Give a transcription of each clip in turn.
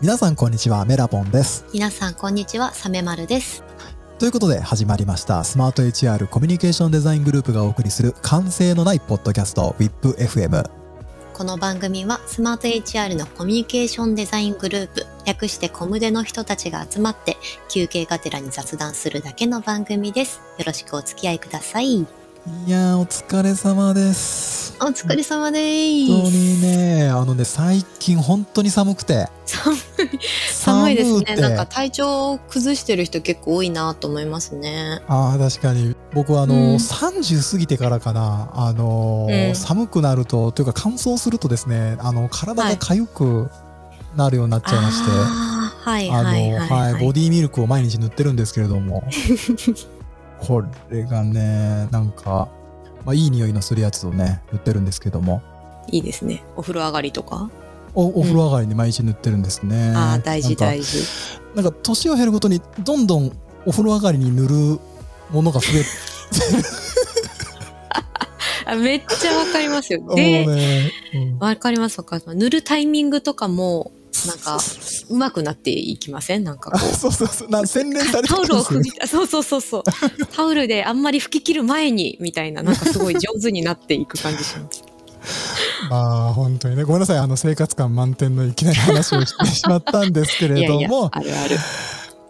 皆さんこんにちは、メラポンです。皆さんこんにちは、サメマルです。ということで始まりました、スマート HR コミュニケーションデザイングループがお送りする完成のないポッドキャスト WIPFM。この番組はスマート HR のコミュニケーションデザイングループ、略してコムデの人たちが集まって休憩がてらに雑談するだけの番組です。よろしくお付き合いください。いやー、お疲れ様です。お疲れ様で本当ーす。にね、あのね、最近本当に寒くて。寒い寒いですね。なんか体調を崩してる人結構多いなと思いますね。ああ、確かに。僕はあの、うん30過ぎてからかな、あのーうん寒くなると、というか乾燥するとですね、あの、体が痒くなるようになっちゃいまして、はいあの、はいはい、はい、はい。ボディミルクを毎日塗ってるんですけれども、これがね、なんか、まあ、いい匂いのするやつをね、塗ってるんですけども、いいですね。お風呂上がりとか？おお風呂上がりに毎日塗ってるんですね。ああ、大事大事。なんか、年を減るごとに、どんどんお風呂上がりに塗るものが増え あめっちゃわかりますよ。で、ね、うんわかりますわかります。塗るタイミングとかも、なんか、上手くなっていきません？なんかこあ そうそうそう、な洗練さう。れてタオルを拭き、そうそうそうそう。タオルであんまり拭き切る前に、みたいな、なんかすごい上手になっていく感じします。まあ本当にねごめんなさい。あの生活感満点のいきなり話をしてしまったんですけれども、あるある。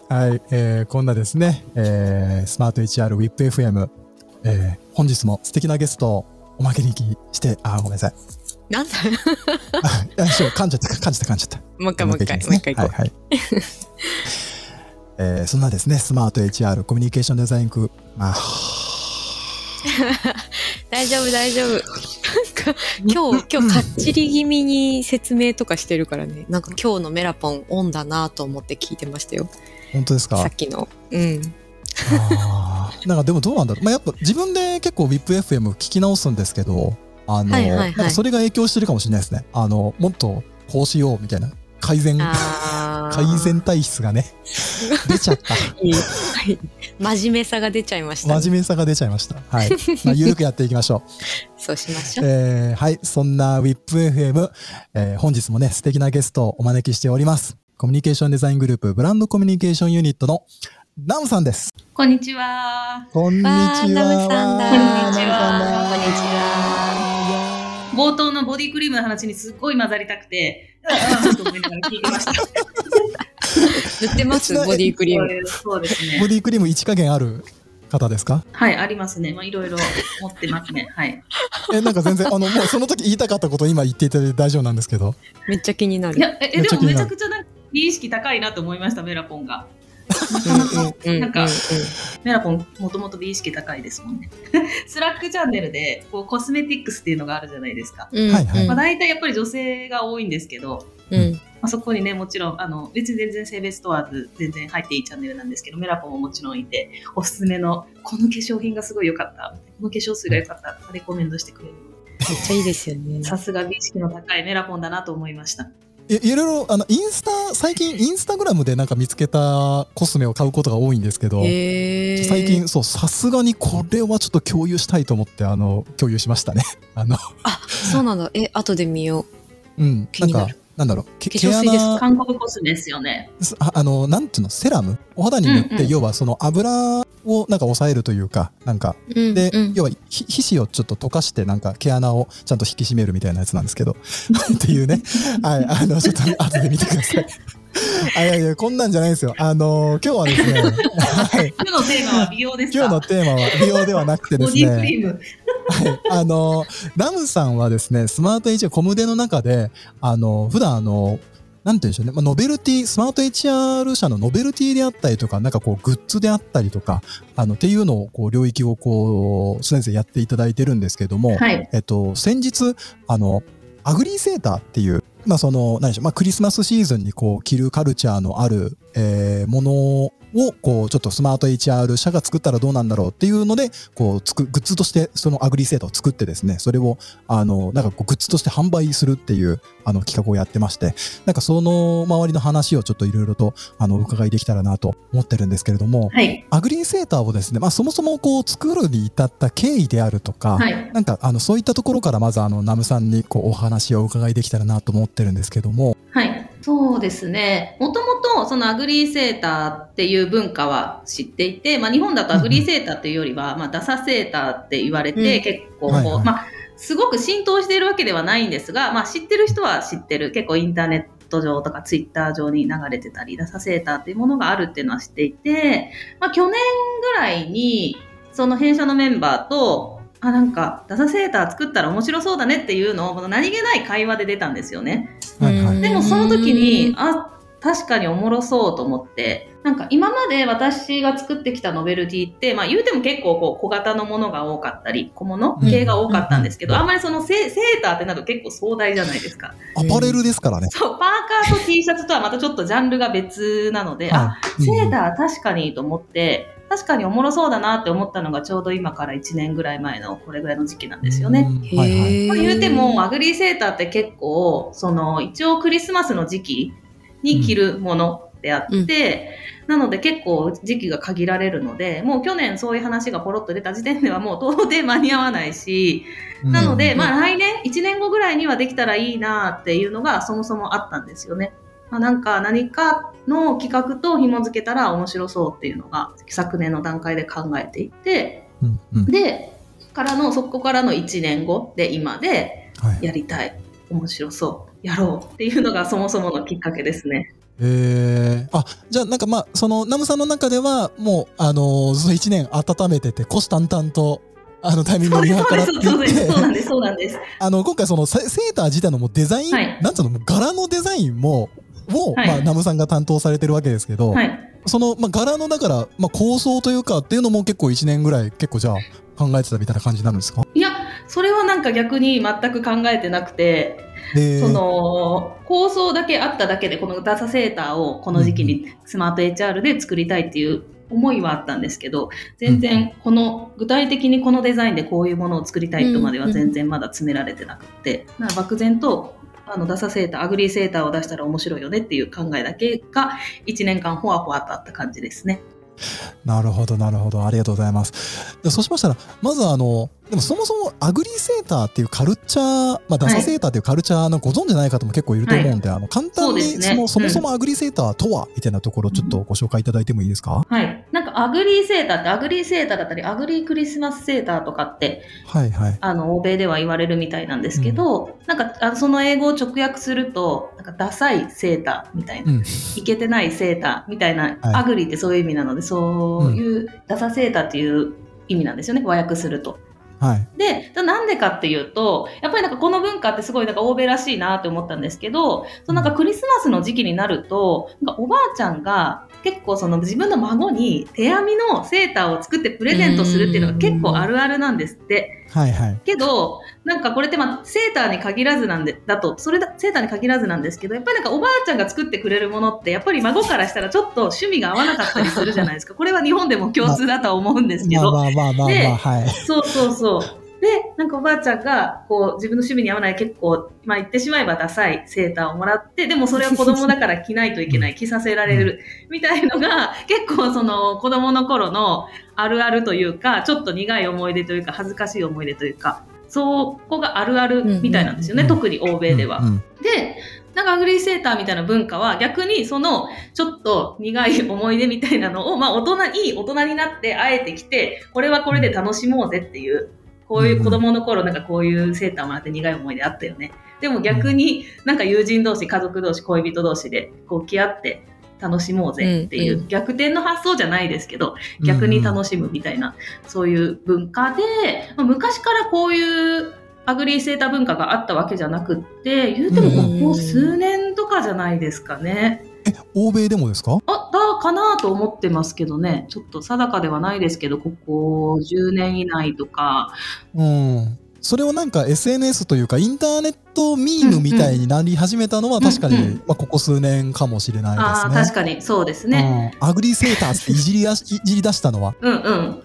はい、えーこんなですね、えースマート HR WIPFM、えー本日も素敵なゲストをおまけにして。あーごめんなさいなんだ？あいやそう噛んじゃった噛んじゃった噛んじゃったもう一回もう一回、もう一回行こはいはい えーそんなですねスマート HR コミュニケーションデザインクまあう。大丈夫大丈夫。なんか、今日、今日かっちり気味に説明とかしてるからね。なんか今日のメラポンオンだなと思って聞いてましたよ。本当ですか？さっきの。うん。あーなんかでもどうなんだろう、まあ、やっぱ自分で結構 WIPFM 聞き直すんですけどあの、はいはいはい。なんかそれが影響してるかもしれないですね。あのもっとこうしようみたいな。改善。改善体質がね 出ちゃった。いい。はい。真面目さが出ちゃいました、ね。真面目さが出ちゃいました。はい、まあ、ゆるくやっていきましょう。そうしましょう。えーはい。そんな WIPFM、えー本日もね素敵なゲストをお招きしております。コミュニケーションデザイングループブランドコミュニケーションユニットのナムさんです。こんにちは。こんにちは。ナムさんだ。こんにちは。ナムさんだこんにちは。冒頭のボディクリームの話にすっごい混ざりたくて、ああと思いながら聞いてました。塗ってますボディクリーム。そうですね。ボディクリーム1加減ある方ですか？はい、ありますね。まあ、いろいろ持ってますね。はい。え、なんか全然、あの、もうその時言いたかったこと今言っていただいて大丈夫なんですけど。めっちゃ気になる。いや、え、えでもめちゃくちゃなんか美意識高いなと思いました、メラポンが。うんうんうんなんかメラポン、もともと美意識高いですもんね。スラックチャンネルで、こう、コスメティックスっていうのがあるじゃないですか。うんはいはいまあ、大体やっぱり女性が多いんですけど、うんまあ、そこにね、もちろん、あの、別に全然性別問わず、全然入っていいチャンネルなんですけど、メラポンももちろんいて、おすすめの、この化粧品がすごい良かった、この化粧水が良かった、レコメンドしてくれる。めっちゃいいですよね。さすが美意識の高いメラポンだなと思いました。いいろいろ、あの、インスタ、最近インスタグラムでなんか見つけたコスメを買うことが多いんですけど、へー。最近、そう、さすがにこれはちょっと共有したいと思って、あの、共有しましたね。あの、あ、そうなんだ。え、後で見よう。ん、気になる。んか、なんだろう、け化粧水です。毛穴。韓国コスメですよね。ああの、なんていうの、セラム？お肌に塗って、うんうん。要はその油をなんか抑えるというか、なんか、う。うん。で、うん要はひ皮脂をちょっと溶かしてなんか毛穴をちゃんと引き締めるみたいなやつなんですけど。っていうね。はいあのちょっと後で見てください。あ いやいやこんなんじゃないですよ。あの今日はですね、はい、今日のテーマは美容ですか？今日のテーマは美容ではなくてでボすね。ディクリーム。はい。あのラムさんはですねスマート HR コムデの中であの普段あのなんて言うんでしょうね、まあ、ノベルティ、スマート HR 社のノベルティであったりとか、なんかこう、グッズであったりとか、あの、っていうのを、こう、領域をこう、先生やっていただいてるんですけども、はい。えっと、先日、あの、ugly sweater っていう、まあその、何でしょう、まあクリスマスシーズンにこう、着るカルチャーのある、えーものを、こう、ちょっとスマート HR 社が作ったらどうなんだろうっていうので、こう、つく、グッズとして、その ugly sweater を作ってですね、それを、あの、なんかこう、グッズとして販売するっていう、あの、企画をやってまして、なんかその周りの話をちょっといろいろと、あの、お伺いできたらなと思ってるんですけれども、はい。 ugly sweater をですね、まあそもそもこう、作るに至った経緯であるとか、はい。なんかあのそういったところからまずあのナムさんにこうお話をお伺いできたらなと思ってるんですけども、はい。そうですね。もともとその ugly sweater っていう文化は知っていて、まあ日本だと ugly sweater っていうよりは、まあダサセーターって言われて、うん結構こう、はいはいまあすごく浸透しているわけではないんですが、まあ知ってる人は知ってる。結構インターネット上とかツイッター上に流れてたり、ダサセーターっていうものがあるっていうのは知っていて、まあ去年ぐらいに、その弊社のメンバーと、あ、なんか、ダサセーター作ったら面白そうだねっていうのを、この何気ない会話で出たんですよね。はいはい。でもその時に、あ、確かにおもろそうと思って、なんか今まで私が作ってきたノベルティって、まあ言うても結構こう小型のものが多かったり、小物系が多かったんですけど、うんあんまりそのセセーターってなると結構壮大じゃないですか。アパレルですからね。そう、パーカーと T シャツとはまたちょっとジャンルが別なので、あ、はいセーター確かにと思って、確かにおもろそうだなって思ったのがちょうど今から1年ぐらい前のこれぐらいの時期なんですよね。うんはいはい。まあ言うても、アグリーセーターって結構、その、一応クリスマスの時期に着るものであって、なので結構時期が限られるので、もう去年そういう話がポロッと出た時点ではもう到底間に合わないし、なので、うんまあ来年、1年後ぐらいにはできたらいいなっていうのがそもそもあったんですよね。まあ、なんか何かの企画と紐付けたら面白そうっていうのが昨年の段階で考えていて、うんうん。で、からの、そこからの1年後で今で、はい。やりたい、面白そう、やろうっていうのがそもそものきっかけですね。えー、あじゃあなんかまあそのナムさんの中ではもうあのーその1年温めてて虎視眈々とあのタイミングを見計らっていそうなんです、そうなんです。あの今回そのセセーター自体のもうデザイン、はい。なんつうの柄のデザインもを、はい。まあ、ナムさんが担当されてるわけですけど、はい。その、まあ、柄のだから、まあ、構想というかっていうのも結構1年ぐらい結構じゃあ考えてたみたいな感じになるんですか？いや、それはなんか逆に全く考えてなくて、えーその、構想だけあっただけで、このダサセーターをこの時期にスマート HR で作りたいっていう思いはあったんですけど、全然この、具体的にこのデザインでこういうものを作りたいとまでは全然まだ詰められてなくて、なんか漠然と、あの、ダサセーター、アグリーセーターを出したら面白いよねっていう考えだけが、1年間ほわほわとあった感じですね。なるほどなるほどありがとうございますそうしましたらまずあのでもそもそも ugly sweater っていうカルチャー、まあ、ダサセーターっていうカルチャーのご存じない方も結構いると思うんで、あの簡単にそのそもそうん。も ugly sweater とはみたいなところちょっとご紹介いただいてもいいですか、はい。なんか ugly sweater って、 ugly sweater だったり、 ugly Christmas sweater とかって、はいはい。あの、欧米では言われるみたいなんですけど、なんか、あその英語を直訳すると、なんか、ダサいセーターみたいな、うん。いけてないセーターみたいな、はい。 ugly ってそういう意味なので、そういうダサセーターっていう意味なんですよね、和訳すると。はいで、なんでかっていうと、やっぱりなんかこの文化ってすごいなんか欧米らしいなって思ったんですけど、そのなんかクリスマスの時期になると、なんかおばあちゃんが結構その自分の孫に手編みのセーターを作ってプレゼントするっていうのが結構あるあるなんですって。はいはいけど、なんかこれってまあセーターに限らずなんで、だと、それだ、セーターに限らずなんですけど、やっぱりなんかおばあちゃんが作ってくれるものって、やっぱり孫からしたらちょっと趣味が合わなかったりするじゃないですか。これは日本でも共通だとは思うんですけど。まあまあまあまあまあ、ではいそうそうそう。で、なんかおばあちゃんが、こう、自分の趣味に合わない結構、まあ言ってしまえばダサいセーターをもらって、でもそれは子供だから着ないといけない、着させられる、みたいのが、結構その子供の頃のあるあるというか、ちょっと苦い思い出というか、恥ずかしい思い出というか、そこがあるあるみたいなんですよね、うん。特に欧米では。うんうんで、なんかアグリーセーターみたいな文化は逆にそのちょっと苦い思い出みたいなのを、まあ大人、いい大人になってあえてきて、これはこれで楽しもうぜっていう、こういう子供の頃なんかこういうセーターもらって苦い思い出あったよね。でも逆になんか友人同士、家族同士、恋人同士でこう来合って楽しもうぜっていう、逆転の発想じゃないですけど、逆に楽しむみたいな、そういう文化で、まあ昔からこういうアグリーセーター文化があったわけじゃなくって、言うてもここ数年とかじゃないですかね。え欧米でもですか？あ、だかなと思ってますけどね。ちょっと定かではないですけど、ここ10年以内とか。うんそれをなんか SNS というかインターネットミームみたいになり始めたのは確かに、うんうんまあ、ここ数年かもしれないですね。確かにそうですね。うんアグリーセーターっていじりやしいじり出したのは？うんうん。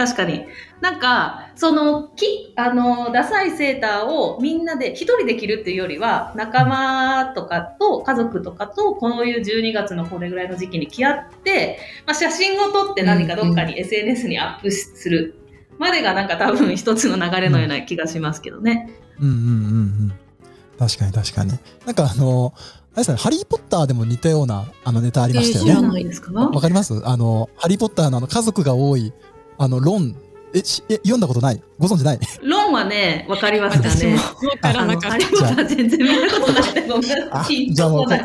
確かに。なんか、その、き、あの、ダサいセーターをみんなで、一人で着るっていうよりは、仲間とかと、家族とかと、こういう12月のこれぐらいの時期に着合って、まあ、写真を撮って何かどっかに SNS にアップするまでがなんか多分一つの流れのような気がしますけどね。うんうんうんうん。確かに確かに。なんかあの、れですね、ハリー・ポッターでも似たようなあのネタありましたよね。ないですか？わかります？あの、ハリー・ポッターのあの家族が多い、あの、ロン、え、しえ読んだことない？ご存知ない？ロンはね、わかりました私もね。わからあの、なかっハリーポッター全然見たことない。ごめんなあさい。じゃあもう、ごめん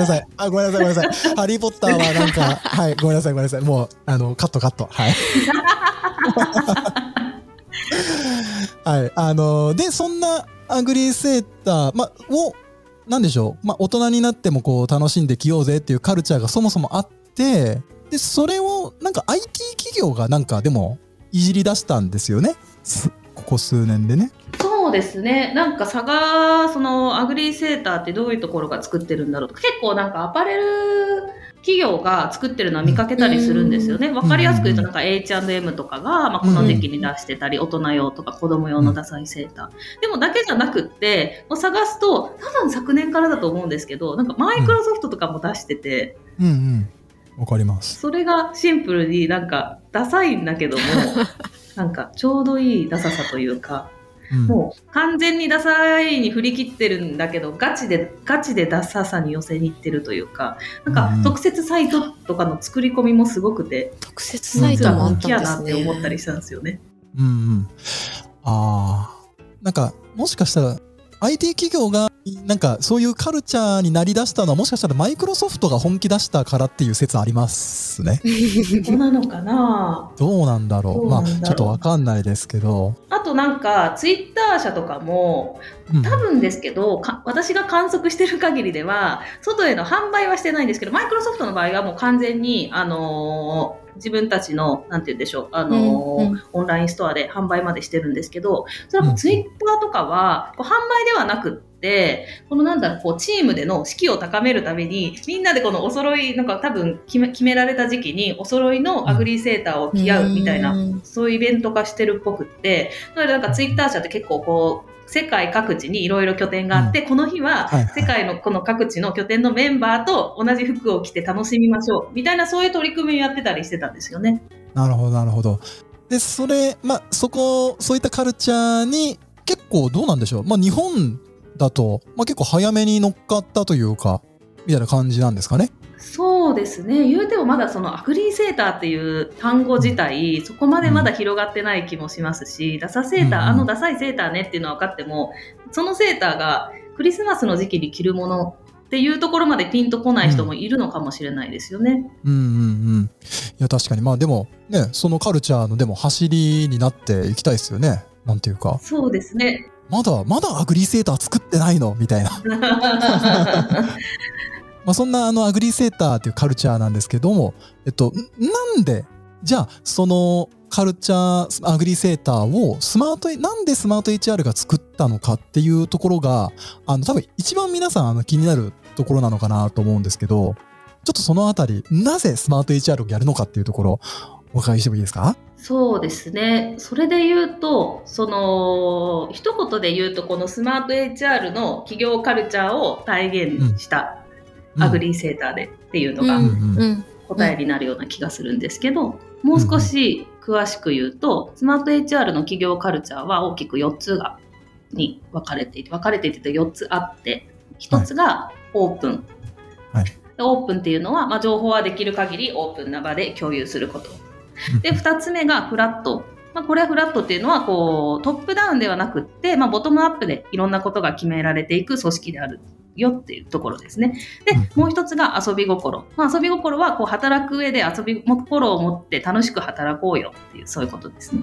なさい。あ、ごめんなさい、ごめんなさい。ハリー・ポッターはなんか、はい、ごめんなさい、ごめんなさい。もう、あの、カットカット。はい。はい。あの、で、そんな ugly sweater、ま、を、なんでしょう。ま、大人になってもこう、楽しんで着ようぜっていうカルチャーがそもそもあって、で、それを、なんか IT 企業がなんかでも、いじり出したんですよね。すここ数年でね。そうですね。なんか差が、その ugly sweater ってどういうところが作ってるんだろうとか、結構なんかアパレル企業が作ってるのは見かけたりするんですよね。わかりやすく言うとなんか H&M とかが、まあ、この時期に出してたり、大人用とか子供用のダサいセーター。でもだけじゃなくって、もう探すと、多分昨年からだと思うんですけど、なんかマイクロソフトとかも出してて、うんうん。わかります。それがシンプルになんかダサいんだけども、なんかちょうどいいダサさというか、うん、もう完全にダサいに振り切ってるんだけど、ガチで、ガチでダサさに寄せに行ってるというか、なんかうん特設サイトとかの作り込みもすごくて、特設サイトもあっっですね。て思ったりしたんですよね。うんうん。ああ。なんか、もしかしたら、IT 企業が、なんか、そういうカルチャーになりだしたのは、もしかしたらマイクロソフトが本気出したからっていう説ありますね。そうなのかな？どうなんだろう？まあ、ちょっとわかんないですけど。あとなんか、ツイッター社とかも、うん多分ですけど、か私が観測してる限りでは、外への販売はしてないんですけど、マイクロソフトの場合はもう完全に、あのー自分たちの、なんて言うんでしょう、あのーうんうん。オンラインストアで販売までしてるんですけど、それはツイッターとかは、こう販売ではなくって、このなんだろう、こうチームでの士気を高めるために、みんなでこのお揃い、なんか多分決め決められた時期にお揃いのアグリーセーターを着合うみたいなうん。そういうイベント化してるっぽくって、なのでなんかツイッター社って結構こう、世界各地にいろいろ拠点があって、この日は世界のこの各地の拠点のメンバーと同じ服を着て楽しみましょう、みたいなそういう取り組みをやってたりしてたんですよね。なるほど、なるほど。で、それ、まあ、そこ、そういったカルチャーに、結構どうなんでしょう？まあ、日本だと、まあ、結構早めに乗っかったというか、みたいな感じなんですかね？そうですね。言うてもまだそのアグリーセーターっていう単語自体、そこまでまだ広がってない気もしますし、ダサセーター、あのダサいセーターねっていうのは分かっても、そのセーターがクリスマスの時期に着るものっていうところまでピンとこない人もいるのかもしれないですよね。うんうんうん。いや、確かに。まあ、でも、ね、そのカルチャーの、でも、走りになっていきたいですよね。なんていうか、そうですね。まだ、まだアグリーセーター作ってないの？みたいな。まあ、そんなあのアグリーセーターっていうカルチャーなんですけども、えっと、んなんで、じゃあ、そのカルチャー、アグリーセーターをスマート、なんでスマート HR が作ったのかっていうところが、あの、多分一番皆さんあの気になるところなのかなと思うんですけど、ちょっとそのあたり、なぜスマート HR をやるのかっていうところ、お伺いしてもいいですか？そうですね。それで言うと、その、一言で言うと、このスマート HR の企業カルチャーを体現したアグリーセーターでっていうのが答えになるような気がするんですけど、もう少し詳しく言うと、スマート HR の企業カルチャーは大きく4つが、に分かれていて、分かれていて4つあって、1つがオープン。はいでオープンっていうのは、まあ、情報はできる限りオープンな場で共有すること。で、2つ目がフラット。まあ、これはフラットっていうのは、こう、トップダウンではなくって、まあ、ボトムアップでいろんなことが決められていく組織であるよっていうところですね。でうん、もう一つが遊び心。まあ、遊び心は、こう、働く上で遊び心を持って楽しく働こうよっていう、そういうことですね。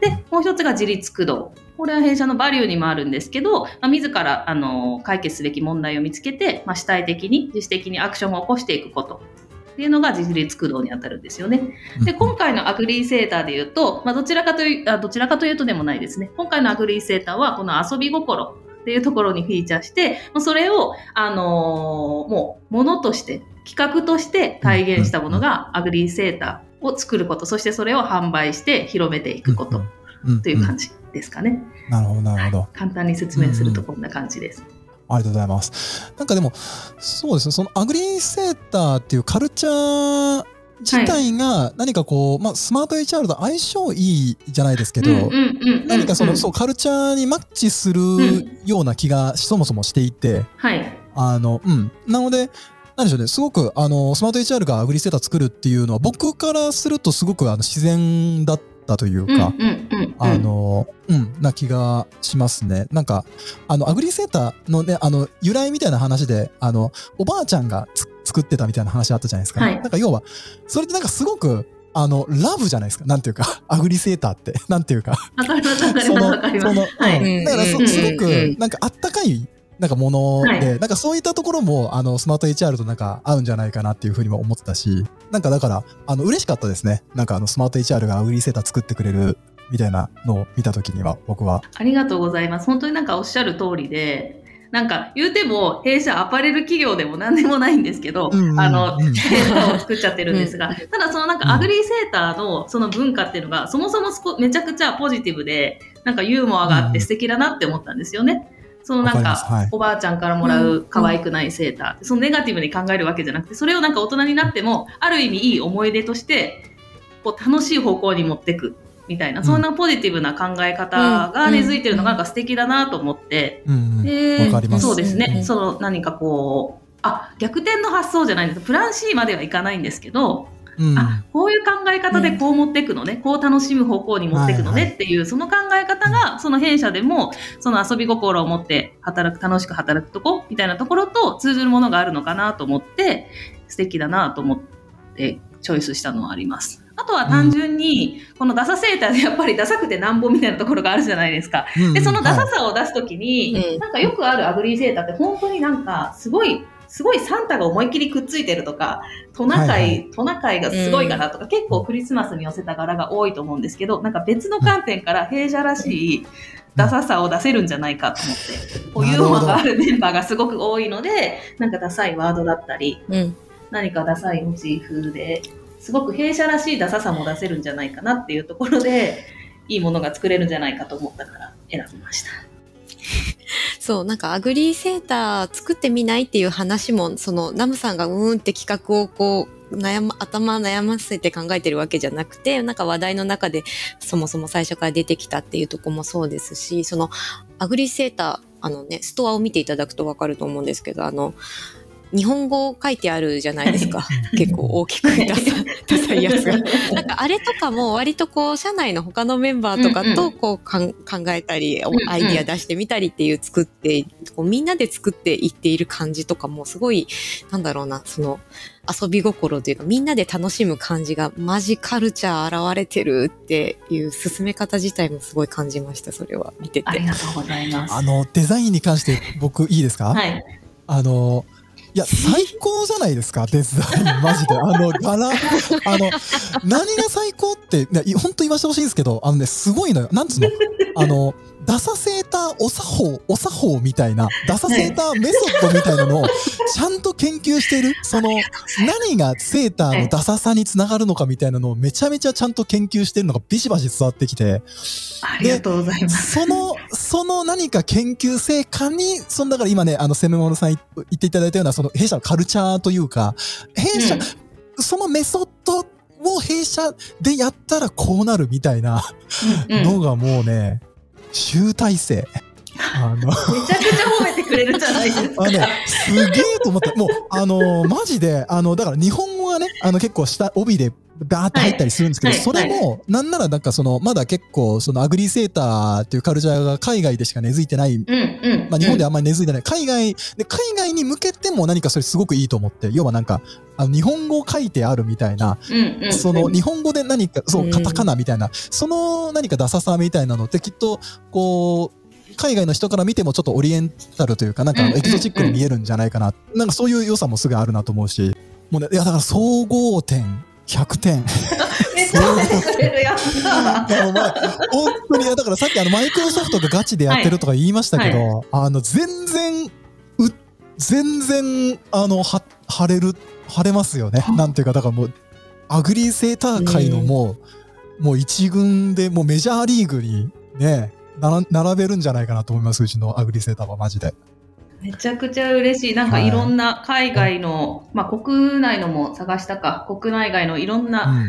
で、もう一つが自律駆動。これは弊社のバリューにもあるんですけど、まあ、自ら、あの、解決すべき問題を見つけて、まあ、主体的に、自主的にアクションを起こしていくこと。っていうのが自律駆動に当たるんですよね。で、今回のアグリーセーターで言うと、まあ、どちらかという、あどちらかというとでもないですね。今回のアグリーセーターは、この遊び心っていうところにフィーチャーして、まあそれを、あのーもう、ものとして、企画として体現したものがアグリーセーターを作ること、そしてそれを販売して広めていくことという感じ。じですかね。なるほど、なるほど。簡単に説明するとこんな感じです。ありがとうございます。なんかでも、そうですね、そのアグリーセーターっていうカルチャー自体が何かこう、まあ、スマート HR と相性いいじゃないですけど、何かその、うんそう、カルチャーにマッチするような気がそもそもしていて、はい。あの、うん。なので、なんでしょうね、すごく、あの、スマート HR がアグリセーター作るっていうのは、僕からするとすごくあの自然だったというか。あの、うん、な気がしますね。なんか、あの、アグリセーターのね、あの、由来みたいな話で、あの、おばあちゃんがつ作ってたみたいな話あったじゃないですか。はいなんか要は、それってなんかすごく、あの、ラブじゃないですか。なんていうか、アグリセーターって。なんていうか。わかります、わかりそます、の、わかりはいうんだからそ、うんすごうんく、なんかあったかい、なんかもので、はいなんかそういったところも、あの、スマート HR となんか合うんじゃないかなっていうふうにも思ってたし、なんかだから、あの、嬉しかったですね。なんかあの、スマート HR がアグリセーター作ってくれる、みたいなのを見たときには、僕は。ありがとうございます。本当になんかおっしゃる通りで、なんか言うても弊社アパレル企業でも何でもないんですけど、うんうんあの、うん。セーターを作っちゃってるんですが、ただそのなんかアグリーセーターのその文化っていうのがそもそもめちゃくちゃポジティブで、なんかユーモアがあって素敵だなって思ったんですよね。そのなんわかはい。か、おばあちゃんからもらう可愛くないセーターって、そのネガティブに考えるわけじゃなくて、それをなんか大人になっても、ある意味いい思い出として、こう楽しい方向に持ってくみたいな、うん。そんなポジティブな考え方が根付いてるのがなんか素敵だなと思って、うんうん。でそうですね、うんうん。その何かこう、あ、逆転の発想じゃないんです。プラン C まではいかないんですけど、うん。あ、こういう考え方でこう持っていくのね、こう楽しむ方向に持っていくのねっていう、その考え方が、その弊社でも、その遊び心を持って働く、楽しく働くとこみたいなところと通ずるものがあるのかなと思って、素敵だなと思って、チョイスしたのはあります。あとは単純に、このダサセーターでやっぱりダサくてなんぼみたいなところがあるじゃないですか。うんうんで、そのダサはいさを出すときに、うんなんかよくあるアグリーセーターって本当になんかすごい、すごいサンタが思いっきりくっついてるとか、トナカイ、はいはトナカイがすごい柄とか、結構クリスマスに寄せた柄が多いと思うんですけど、なんか別の観点から弊社らしいダサさを出せるんじゃないかと思って、こうユーモアがあるメンバーがすごく多いので、なんかダサいワードだったり、うん。何かダサいモチーフで、すごく弊社らしいダサさも出せるんじゃないかなっていうところで、いいものが作れるんじゃないかと思ったから選びました。そう、なんかアグリーセーター作ってみないっていう話も、そのナムさんがうーんって企画をこう、悩ま、頭悩ませて考えてるわけじゃなくて、なんか話題の中でそもそも最初から出てきたっていうとこもそうですし、そのアグリーセーター、あのね、ストアを見ていただくとわかると思うんですけど、あの、日本語書いてあるじゃないですか。結構大きくダサダサいやつが。なんかあれとかも割とこう社内の他のメンバーとかとこうかん考えたり、アイディア出してみたりっていう作ってこうみんなで作っていっている感じとかもすごいなんだろうなその遊び心というかみんなで楽しむ感じがマジカルチャー現れてるっていう進め方自体もすごい感じましたそれは見てて。ありがとうございます。あの、デザインに関して僕いいですか、はい。あの、いや、最高じゃないですか、デザイン、マジで。あの、柄、あの、何が最高って、いや、い本当言わせてほしいんですけど、あのね、すごいのよ。なんつうの？あの、ダサセーターお作法、お作法みたいな、ダサセーターメソッドみたいなのを、ちゃんと研究してる、その、何がセーターのダサさにつながるのかみたいなのをめちゃめちゃちゃんと研究してるのがビシバシ伝わってきて、ありがとうございます。その、その何か研究成果に、そのだから今ね、あの、セメモノさん言っていただいたような、その弊社のカルチャーというか、弊社、そのメソッドを弊社でやったらこうなるみたいなうんうん。のがもうね、集大成。あの、めちゃくちゃ褒めてくれるじゃないですか。あのね、すげえと思った。もう、あのマジで、あの、だから日本語がね、あの結構下、帯でバーって入ったりするんですけど、はいそれも、なんならなんかその、まだ結構、そのアグリセーターっていうカルチャーが海外でしか根付いてないうんうん。まあ、日本ではあんまり根付いてない。海外、で、海外に向けても何かそれすごくいいと思って、要はなんか、あの、日本語を書いてあるみたいな、うんうん。その、日本語で何か、そうう、んカタカナみたいな、その何かダサさみたいなのってきっと、こう、海外の人から見てもちょっとオリエンタルというか、なんかエキゾチックに見えるんじゃないかな。なんかそういう良さもすぐあるなと思うし、もうね、いや、だから総合点、100点。めっちゃ褒めてくれるやまあ、本当に、だからさっきあのマイクロソフトがガチでやってるとか言いましたけど、あの、全然、う、全然、あの、は、晴れる、晴れますよね。なんていうか、だからもう、アグリーセーター界のもう、もう一軍で、もうメジャーリーグにね、並べるんじゃないかなと思います、うちのアグリーセーターはマジで。めちゃくちゃ嬉しい。なんかはいいろんな海外の、まあ国内のも探したか、国内外のいろんう。なん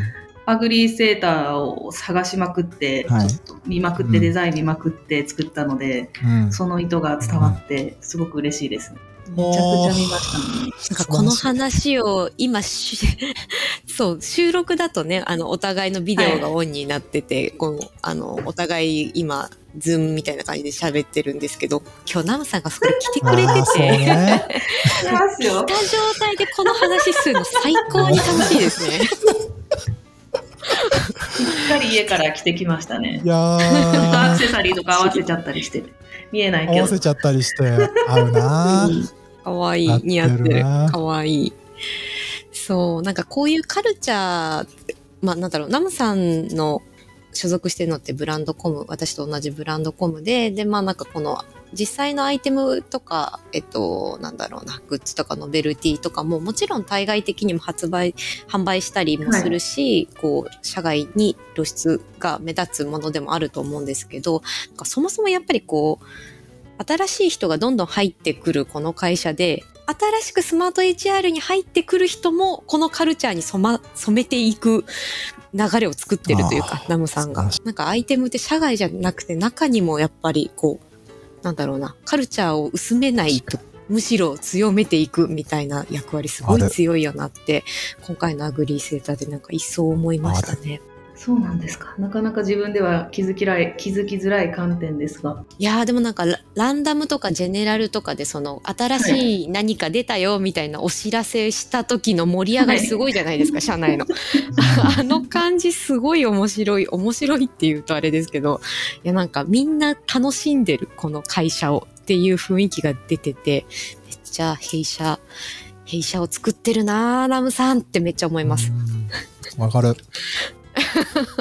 アグリーセーターを探しまくって、はいちょっと見まくって、うんデザイン見まくって作ったので、うん。その意図が伝わって、すごく嬉しいです。めちゃくちゃ見ましたね。なんかこの話を今し、そう、収録だとね、あの、お互いのビデオがオンになってて、この、あの、お互い今、 Zoom みたいな感じで喋ってるんですけど、今日ナムさんがそこ来てくれてて、ね。来。た状態でこの話するの最高に楽しいですね。しっかり家から着てきましたねい。やー、アクセサリーとか合わせちゃったりして、見えないけど合わせ。ちゃったりして、合うなー かわいい合っ。てる似合ってる。なかわいい。そう、なんかこういうカルチャー、まあなんだろう、ナムさんの所属してるのってブランドコム、私と同じブランドコムで、で、まあなんかこの実際のアイテムとか、えっと、なんだろうな、グッズとかノベルティとかももちろん対外的にも発売、販売したりもするし、こう、社外に露出が目立つものでもあると思うんですけど、なんかそもそもやっぱりこう、新しい人がどんどん入ってくるこの会社で、新しくスマート HR に入ってくる人もこのカルチャーに染,、ま、染めていく流れを作ってるというかナムさんが。なんかアイテムって社外じゃなくて中にもやっぱりこう、なんだろうな、カルチャーを薄めないと、むしろ強めていくみたいな役割すごい強いよなって、今回のアグリーセーターでなんか一層思いましたね。そうなんですか。なかなか自分では気づきらい気づきづらい観点ですが。いやーでもなんかラランダムとかジェネラルとかでその新しい何か出たよみたいなお知らせした時の盛り上がりすごいじゃないですか、社内の。あの感じすごい面白い、面白いって言うとあれですけど、いやなんかみんな楽しんでるこの会社をっていう雰囲気が出てて、めっちゃ弊社、弊社を作ってるなーラムさんってめっちゃ思います。うんわかる。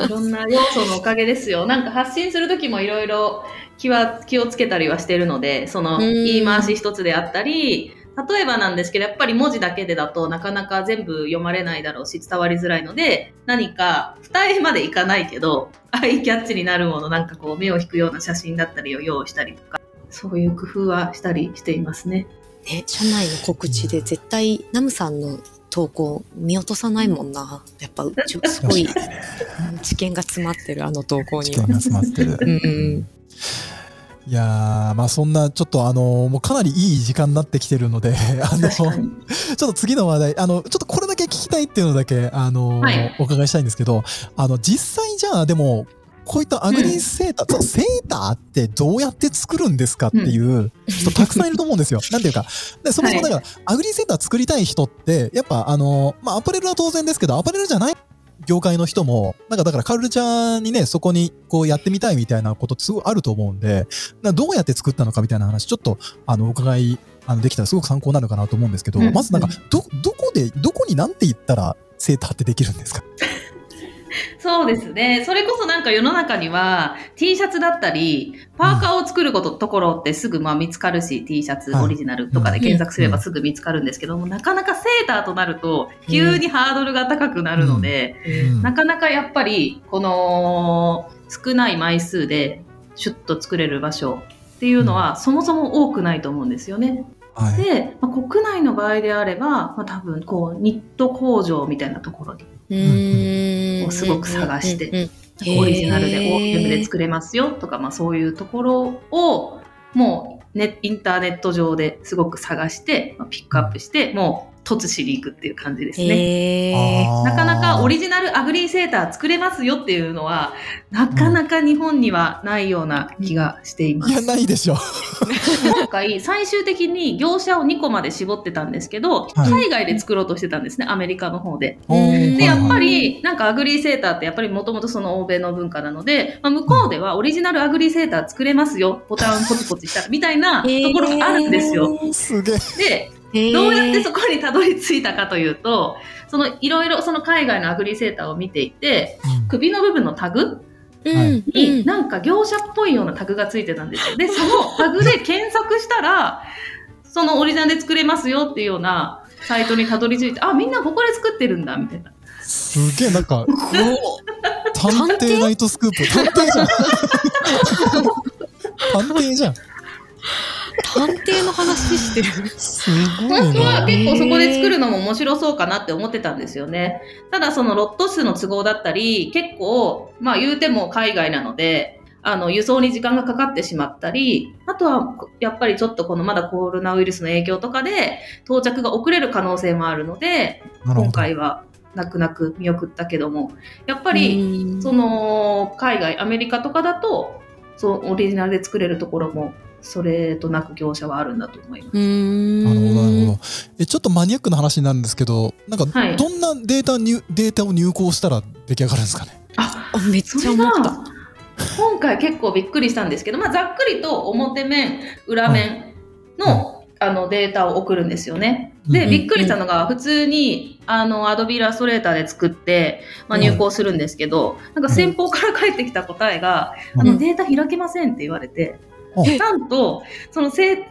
いろんな要素のおかげですよ。なんか発信するときもいろいろ気は、気をつけたりはしてるので、そのうん言い回し一つであったり、例えばなんですけど、やっぱり文字だけでだとなかなか全部読まれないだろうし伝わりづらいので、何か二重までいかないけど、アイキャッチになるもの、なんかこう目を引くような写真だったりを用意したりとか、そういう工夫はしたりしていますね。ね、社内の告知で絶対ナムさんの投稿見落とさないもんな。やっぱうちすごい知見が詰まってるあの投稿には知見。が詰まってる。うんうんいやー、まあそんな、ちょっとあのもうかなりいい時間になってきてるので、あの、ちょっと次の話題、あの、ちょっとこれだけ聞きたいっていうのだけ、あの、はいお伺いしたいんですけど、あの、実際じゃあ、でも、こういったアグリーセーター、そうセーターってどうやって作るんですかっていう人たくさんいると思うんですよ。なんていうか。で、そもそもだから、アグリーセーター作りたい人って、やっぱあの、まあアパレルは当然ですけど、アパレルじゃない業界の人も、なんかだからカルチャーにね、そこにこうやってみたいみたいなことってすごいあると思うんで、どうやって作ったのかみたいな話、ちょっと、あの、お伺い、あの、できたらすごく参考になるかなと思うんですけど、うんまずなんか、ど、どこで、どこになんて言ったら、セーターってできるんですか？そうですね。それこそなんか世の中には T シャツだったり、パーカーを作ること、ところってすぐまあ見つかるし、T シャツはい。オリジナルとかで検索すればすぐ見つかるんですけども、なかなかセーターとなると急にハードルが高くなるので、うん。なかなかやっぱりこの少ない枚数でシュッと作れる場所っていうのはそもそも多くないと思うんですよね。はい。で、まあ、国内の場合であれば、まあ、多分こうニット工場みたいなところにうーんこうすごく探してオリジナルでへー OEM で作れますよとか、まあ、そういうところをもうネインターネット上ですごく探して、まあ、ピックアップしてもう突しに行くっていう感じですね。なかなかオリジナルアグリーセーター作れますよっていうのはなかなか日本にはないような気がしています。いや、ないでしょ。今回最終的に業者を2個まで絞ってたんですけど、海外で作ろうとしてたんですねアメリカの方で。で、やっぱり、なんかアグリーセーターってやっぱりもともとその欧米の文化なので、まあ、向こうではオリジナルアグリーセーター作れますよ、ボタンポチポチした、みたいなところがあるんですよ。すげえ。で、どうやってそこにたどり着いたかというと、そのいろいろその海外のアグリーセーターを見ていて、首の部分のタグ？になんか業者っぽいようなタグがついてたんですよ。で、そのタグで検索したら、そのオリジナルで作れますよっていうようなサイトにたどり着いて、あ、みんなここで作ってるんだ、みたいな。すげえ、なんか、お探偵ナイトスクープ。探偵じゃん。探偵じゃん。探偵の話してる。すごい本当はな。結構そこで作るのも面白そうかなって思ってたんですよね。ただそのロット数の都合だったり、結構、まあ言うても海外なので、あの、輸送に時間がかかってしまったり、あとは、やっぱりちょっとこのまだコロナウイルスの影響とかで、到着が遅れる可能性もあるので、今回は泣く泣く見送ったけども、やっぱり、その、海外、アメリカとかだと、そう、オリジナルで作れるところもそれとなく業者はあるんだと思います。なるほど、なるほど。え、ちょっとマニアックな話になるんですけど、なんか、どんなデータに、データを入稿したら出来上がるんですかね？あ、めっちゃ思った。今回結構びっくりしたんですけど、まあ、ざっくりと表面、裏面の、あのデータを送るんですよね。で、びっくりしたのが、普通に、あの、アドビイラストレーターで作って、まあ、入稿するんですけど、なんか先方から返ってきた答えが、あの、データ開けませんって言われて、なん。と、その先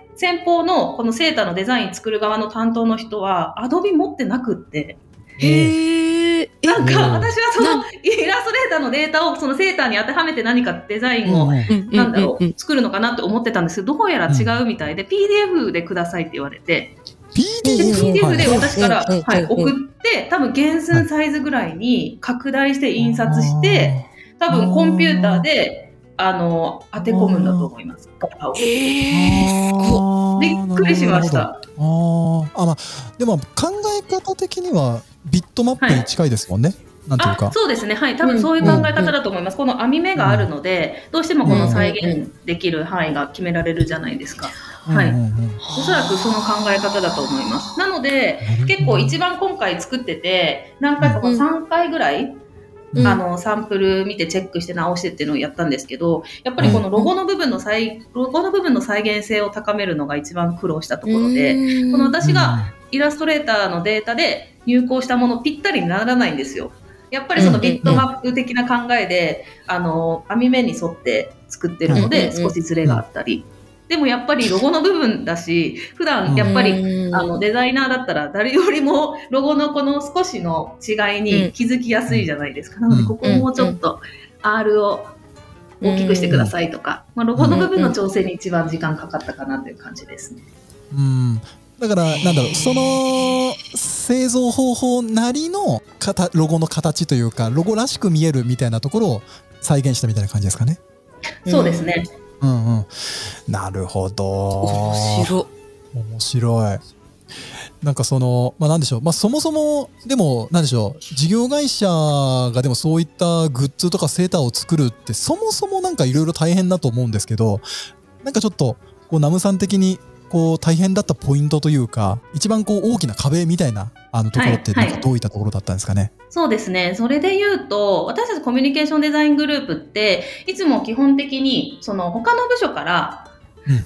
方のこのセーターのデザイン作る側の担当の人は、アドビ持ってなくって、へえ。なんか、私はそのイラストレーターのデータをそのセーターに当てはめて何かデザインを、なんだろう、作るのかなって思ってたんですけど、どうやら違うみたいで、PDF でくださいって言われて、PDF, PDF で私から、はい、送って、多分原寸サイズぐらいに拡大して印刷して、多分コンピューターであの当て込むんだと思います。えー、びっくりしました。ああ、まあでも考え方的にはビットマップに近いですもんね。はいなんていうか。そうですね、はい、多分そういう考え方だと思います、この網目があるので、どうしてもこの再現できる範囲が決められるじゃないですか。はい、おそらくその考え方だと思います。なので、結構一番今回作ってて、何回か3回ぐらいあの、サンプル見てチェックして直してっていうのをやったんですけど、やっぱりこのロゴの部分の再、ロゴの部分の再現性を高めるのが一番苦労したところで、この私がイラストレーターのデータで入稿したものぴったりにならないんですよ。やっぱりそのビットマップ的な考えで、あの、網目に沿って作ってるので、少しズレがあったり。でもやっぱりロゴの部分だし、普段やっぱりあのデザイナーだったら誰よりもロゴのこの少しの違いに気づきやすいじゃないですか。なのでここもうちょっと R を大きくしてくださいとか、まあ、ロゴの部分の調整に一番時間かかったかなという感じですね。うんだから、なんだろう、その製造方法なりのロゴの形というか、ロゴらしく見えるみたいなところを再現したみたいな感じですかね。そうですね。うんうん。なるほど。面白面白い。なんかその、まあなんでしょう。まあそもそも、でも、なんでしょう。事業会社がでもそういったグッズとかセーターを作るって、そもそもなんかいろいろ大変だと思うんですけど、なんかちょっと、こう、ナムさん的にこう大変だったポイントというか一番こう大きな壁みたいなあのところってなんかどういったところだったんですかね、はいはい、そうですね。それで言うと私たちコミュニケーションデザイングループっていつも基本的にその他の部署から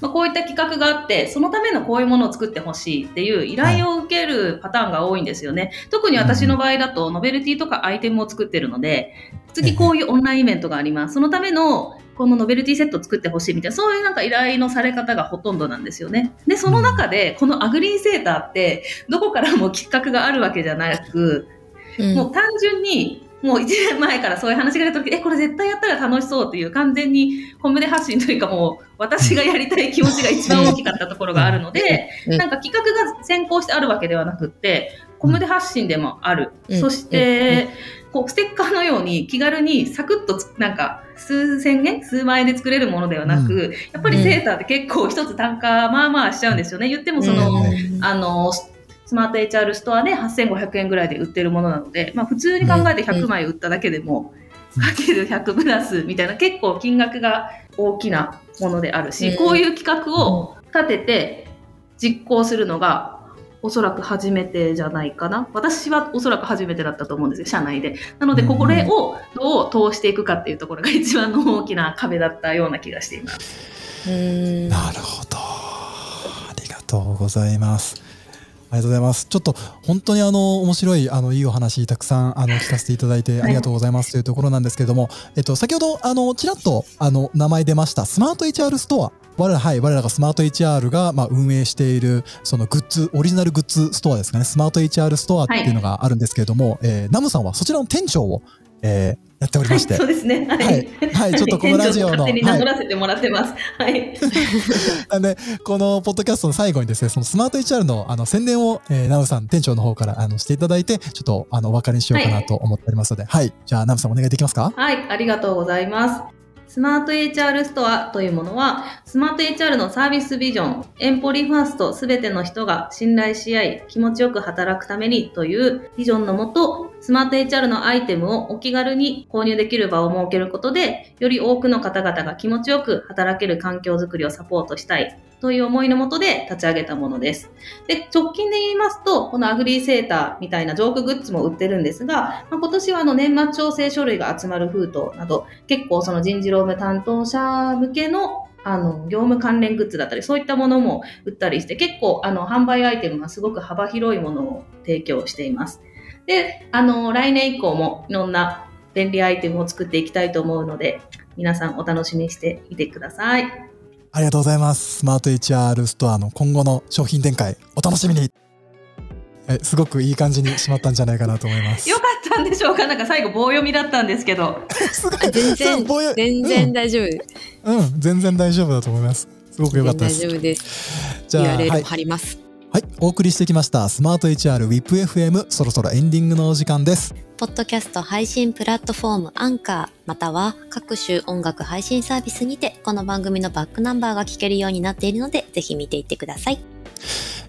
まあ、こういった企画があって、そのためのこういうものを作ってほしいっていう依頼を受けるパターンが多いんですよね。はい、特に私の場合だと、ノベルティとかアイテムを作ってるので、次こういうオンラインイベントがあります。そのためのこのノベルティセットを作ってほしいみたいな、そういうなんか依頼のされ方がほとんどなんですよね。で、その中で、このアグリーンセーターって、どこからも企画があるわけじゃなく、うん、もう単純に、もう1年前からそういう話が出た時、え、これ絶対やったら楽しそうっていう完全にコムデ発信というかもう私がやりたい気持ちが一番大きかったところがあるので、なんか企画が先行してあるわけではなくって、コムデ発信でもある。そして、こう、ステッカーのように気軽にサクッとなんか数千円数万円で作れるものではなく、うん、やっぱりセーターって結構一つ単価まあまあしちゃうんですよね。言ってもその、うん、あの、スマート HR ストアで8500円ぐらいで売ってるものなので、まあ普通に考えて100枚売っただけでも、かける100プラスみたいな結構金額が大きなものであるし、こういう企画を立てて実行するのがおそらく初めてじゃないかな。私はおそらく初めてだったと思うんですよ、社内で。なので、これをどう通していくかっていうところが一番の大きな壁だったような気がしています。なるほど。ありがとうございます。ありがとうございます。ちょっと本当にあの面白いあのいいお話たくさんあの聞かせていただいてありがとうございます。というところなんですけれども、えっと先ほどあのちらっとあの名前出ましたスマート HR ストア。我ら、はい、我らがスマート HR が、まあ、運営している、そのグッズ、オリジナルグッズストアですかね、スマート HR ストアっていうのがあるんですけれども、はい、えー、ナムさんはそちらの店長を、えー、やっておりまして。はい、そうですね。はい。はい、ちょっとこのラジオの。名乗らせてもらってます。はい。なんで、このポッドキャストの最後にですね、そのスマート HR のあの宣伝を、えー、ナムさん、店長の方からあのしていただいて、ちょっとあのお別れにしようかなと思っておりますので、はい、はい、じゃあナムさんお願いできますか？はい、ありがとうございます。スマート HR ストアというものは、スマート HR のサービスビジョン、エンポリファーストすべての人が信頼し合い、気持ちよく働くためにというビジョンのもと、スマート HR のアイテムをお気軽に購入できる場を設けることで、より多くの方々が気持ちよく働ける環境づくりをサポートしたいという思いのもとで立ち上げたものです。で、直近で言いますと、このアグリーセーターみたいなジョークグッズも売ってるんですが、まあ、今年はあの年末調整書類が集まる封筒など、結構その人事労務担当者向けのあの、業務関連グッズだったり、そういったものも売ったりして、結構、あの、販売アイテムがすごく幅広いものを提供しています。で、あの、来年以降もいろんな便利アイテムを作っていきたいと思うので、皆さんお楽しみにしていてください。ありがとうございます。スマート HR ストアの今後の商品展開、お楽しみにえすごくいい感じにしまったんじゃないかなと思います。よかったんでしょうか？なんか最後棒読みだったんですけど。すごいあ全然 全然大丈夫。うん、うん、全然大丈夫だと思います。すごく良かったです。大丈夫です。じゃあ、はい、貼ります。はい、お送りしてきましたスマート HR WIPFM そろそろエンディングのお時間です。ポッドキャスト配信プラットフォームアンカー、または各種音楽配信サービスにて、この番組のバックナンバーが聞けるようになっているので、ぜひ見ていってください。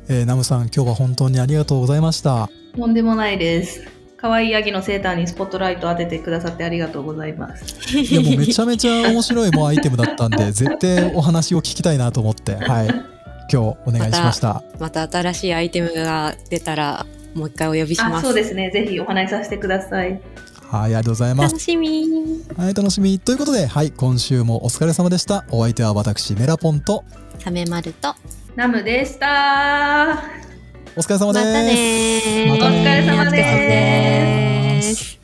えーナムさん、今日は本当にありがとうございました。とんでもないです。可愛いヤギのセーターにスポットライトを当ててくださってありがとうございます。いやもうめちゃめちゃ面白いもうアイテムだったんで、絶対お話を聞きたいなと思って、はい、今日お願いしました。また新しいアイテムが出たら、もう一回お呼びしまあ、す。そうですね。ぜひお話しさせてください。はい、ありがとうございます。楽しみ。はい、楽しみ。ということで、はい、今週もお疲れ様でした。お相手は私、メラポンと、サメマルと、ナムでした。お疲れ様です。またまたねお疲れ様です